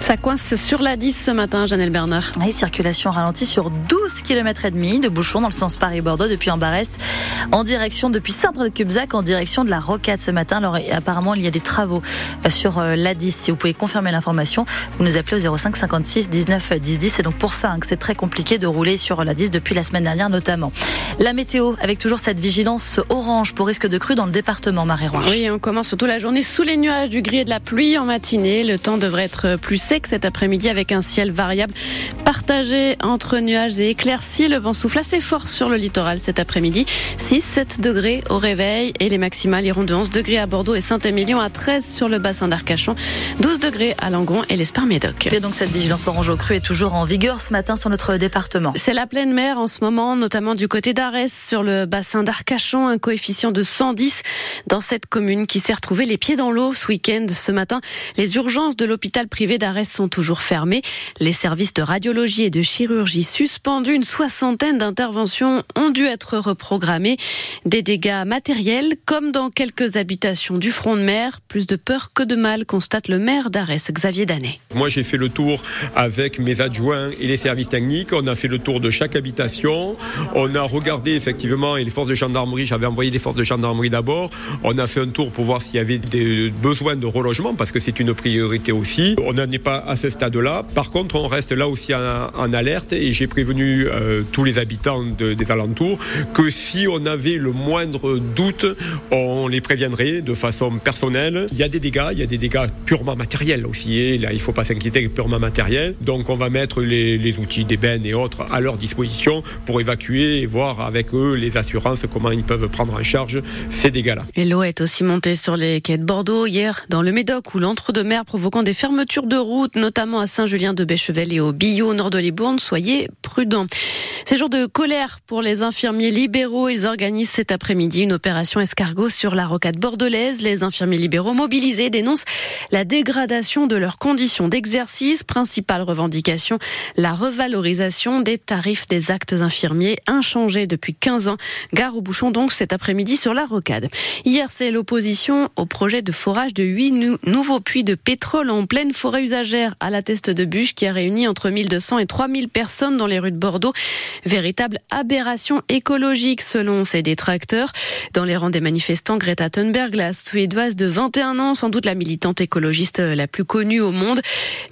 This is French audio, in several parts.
Ça coince sur la 10 ce matin, Janelle Bernard. Et circulation ralentie sur 12 km et demi de bouchons dans le sens Paris-Bordeaux depuis Ambarès en direction depuis Saint-Cubzac en direction de la Rocade ce matin. Alors apparemment il y a des travaux euh, sur euh, la 10. Si vous pouvez confirmer l'information, vous nous appelez au 05 56 19 10 10. C'est donc pour ça hein, que c'est très compliqué de rouler sur la 10 depuis la semaine dernière notamment. La météo avec toujours cette vigilance orange pour risque de crue dans le département marais Oui, on commence surtout la journée sous les nuages, du gris et de la pluie en matinée. Le temps devrait être plus sec cet après-midi avec un ciel variable partagé entre nuages et éclaircies. Le vent souffle assez fort sur le littoral cet après-midi. 6-7 degrés au réveil et les maximales iront de 11 degrés à Bordeaux et Saint-Émilion à 13 sur le bassin d'Arcachon, 12 degrés à Langon et l'Esparmédoc. Et donc cette vigilance orange au cru est toujours en vigueur ce matin sur notre département. C'est la pleine mer en ce moment, notamment du côté sur le bassin d'Arcachon, un coefficient de 110 dans cette commune qui s'est retrouvée les pieds dans l'eau ce week-end. Ce matin, les urgences de l'hôpital privé d'Arès sont toujours fermés. Les services de radiologie et de chirurgie suspendus, une soixantaine d'interventions ont dû être reprogrammées. Des dégâts matériels, comme dans quelques habitations du front de mer. Plus de peur que de mal, constate le maire d'Arès, Xavier Danet. Moi, j'ai fait le tour avec mes adjoints et les services techniques. On a fait le tour de chaque habitation. On a regardé effectivement, et les forces de gendarmerie, j'avais envoyé les forces de gendarmerie d'abord. On a fait un tour pour voir s'il y avait des besoins de relogement, parce que c'est une priorité aussi. On n'en est pas à ce stade-là. Par contre, on reste là aussi en, alerte et j'ai prévenu euh, tous les habitants des alentours que si on avait le moindre doute, on les préviendrait de façon personnelle. Il y a des dégâts, il y a des dégâts purement matériels aussi. Et là, il faut pas s'inquiéter, purement matériels. Donc, on va mettre les, les outils d'ébène et autres à leur disposition pour évacuer et voir avec eux les assurances comment ils peuvent prendre en charge ces dégâts-là. Et l'eau est aussi montée sur les quais de Bordeaux hier dans le Médoc ou l'entre-deux-mer provoquant des fermetures de routes notamment à Saint-Julien-de-Béchevel et au Billot, nord de Libourne. Soyez prudents. Ces jours de colère pour les infirmiers libéraux. Ils organisent cet après-midi une opération escargot sur la rocade bordelaise. Les infirmiers libéraux mobilisés dénoncent la dégradation de leurs conditions d'exercice. Principale revendication, la revalorisation des tarifs des actes infirmiers inchangés depuis 15 ans. Gare au bouchon donc cet après-midi sur la rocade. Hier, c'est l'opposition au projet de forage de huit nouveaux puits de pétrole en pleine forêt usagère à la Teste de Bûche qui a réuni entre 1200 et 3000 personnes dans les rues de Bordeaux. Véritable aberration écologique selon ses détracteurs. Dans les rangs des manifestants, Greta Thunberg, la suédoise de 21 ans, sans doute la militante écologiste la plus connue au monde,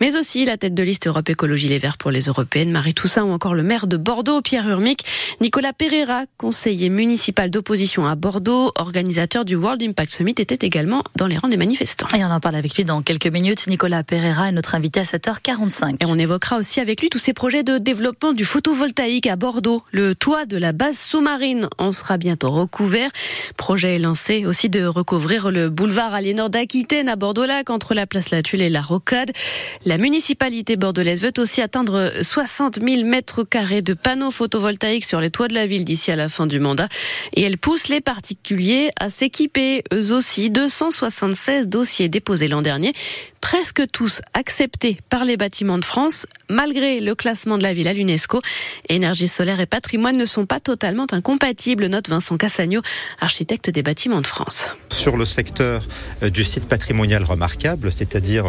mais aussi la tête de liste Europe Écologie Les Verts pour les Européennes, Marie Toussaint ou encore le maire de Bordeaux, Pierre Urmic, Nicolas Pereira, conseiller municipal d'opposition à Bordeaux, organisateur du World Impact Summit, était également dans les rangs des manifestants. Et on en parle avec lui dans quelques minutes. Nicolas Pereira est notre invité à 7h45. Et on évoquera aussi avec lui tous ces projets de développement du photovoltaïque à Bordeaux. Le toit de la base sous-marine en sera bientôt recouvert. Projet lancé aussi de recouvrir le boulevard Aliénor d'Aquitaine à Bordeaux-Lac entre la place Latule et la Rocade. La municipalité bordelaise veut aussi atteindre 60 000 mètres carrés de panneaux photovoltaïques sur les toits de la ville d'ici à la fin du mandat. Et elle pousse les particuliers à s'équiper. Eux aussi, 276 dossiers déposés l'an dernier presque tous acceptés par les bâtiments de France, malgré le classement de la ville à l'UNESCO. Énergie solaire et patrimoine ne sont pas totalement incompatibles, note Vincent Cassagno, architecte des bâtiments de France. Sur le secteur euh, du site patrimonial remarquable, c'est-à-dire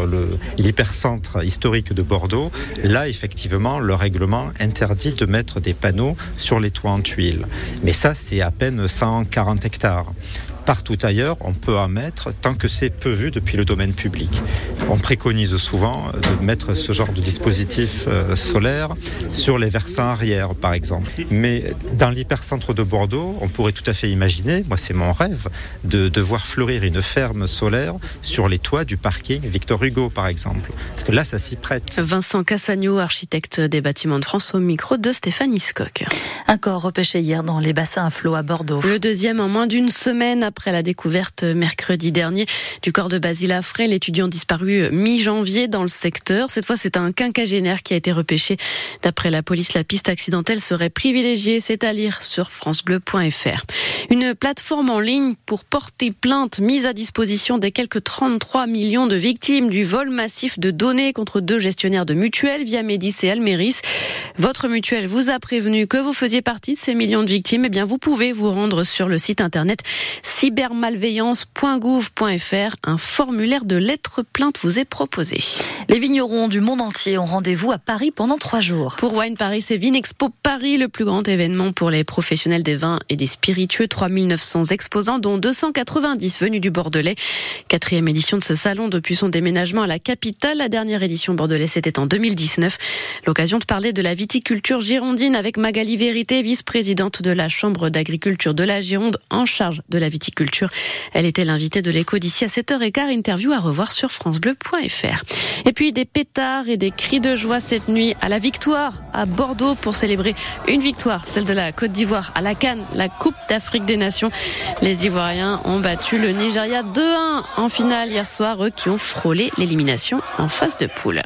l'hypercentre historique de Bordeaux, là, effectivement, le règlement interdit de mettre des panneaux sur les toits en tuiles. Mais ça, c'est à peine 140 hectares. Partout ailleurs, on peut en mettre tant que c'est peu vu depuis le domaine public. On préconise souvent de mettre ce genre de dispositif euh, solaire sur les versants arrière, par exemple. Mais dans l'hypercentre de Bordeaux, on pourrait tout à fait imaginer, moi c'est mon rêve, de, de voir fleurir une ferme solaire sur les toits du parking Victor Hugo, par exemple. Parce que là, ça s'y prête. Vincent Cassagno, architecte des bâtiments de France, au micro de Stéphanie Scott. Un corps repêché hier dans les bassins à flot à Bordeaux. Le deuxième en moins d'une semaine après après la découverte mercredi dernier du corps de Basile Affray, l'étudiant disparu mi-janvier dans le secteur. Cette fois, c'est un quinquagénaire qui a été repêché. D'après la police, la piste accidentelle serait privilégiée. C'est à lire sur francebleu.fr. Une plateforme en ligne pour porter plainte mise à disposition des quelques 33 millions de victimes du vol massif de données contre deux gestionnaires de mutuelles via Médis et Almeris. Votre mutuelle vous a prévenu que vous faisiez partie de ces millions de victimes. Eh bien, vous pouvez vous rendre sur le site internet cybermalveillance.gouv.fr. Un formulaire de lettres plainte vous est proposé. Les vignerons du monde entier ont rendez-vous à Paris pendant trois jours. Pour Wine Paris, c'est Vinexpo Paris, le plus grand événement pour les professionnels des vins et des spiritueux. 3900 exposants, dont 290 venus du Bordelais. Quatrième édition de ce salon depuis son déménagement à la capitale. La dernière édition Bordelais, c'était en 2019. L'occasion de parler de la viticulture girondine avec Magali Vérité, vice-présidente de la Chambre d'agriculture de la Gironde en charge de la viticulture. Elle était l'invitée de l'écho d'ici à 7h15. Interview à revoir sur francebleu.fr. Et puis des pétards et des cris de joie cette nuit à la victoire à Bordeaux pour célébrer une victoire, celle de la Côte d'Ivoire à la Cannes, la Coupe d'Afrique des Nations. Les Ivoiriens ont battu le Nigeria 2-1 en finale hier soir, eux qui ont frôlé l'élimination en phase de poule.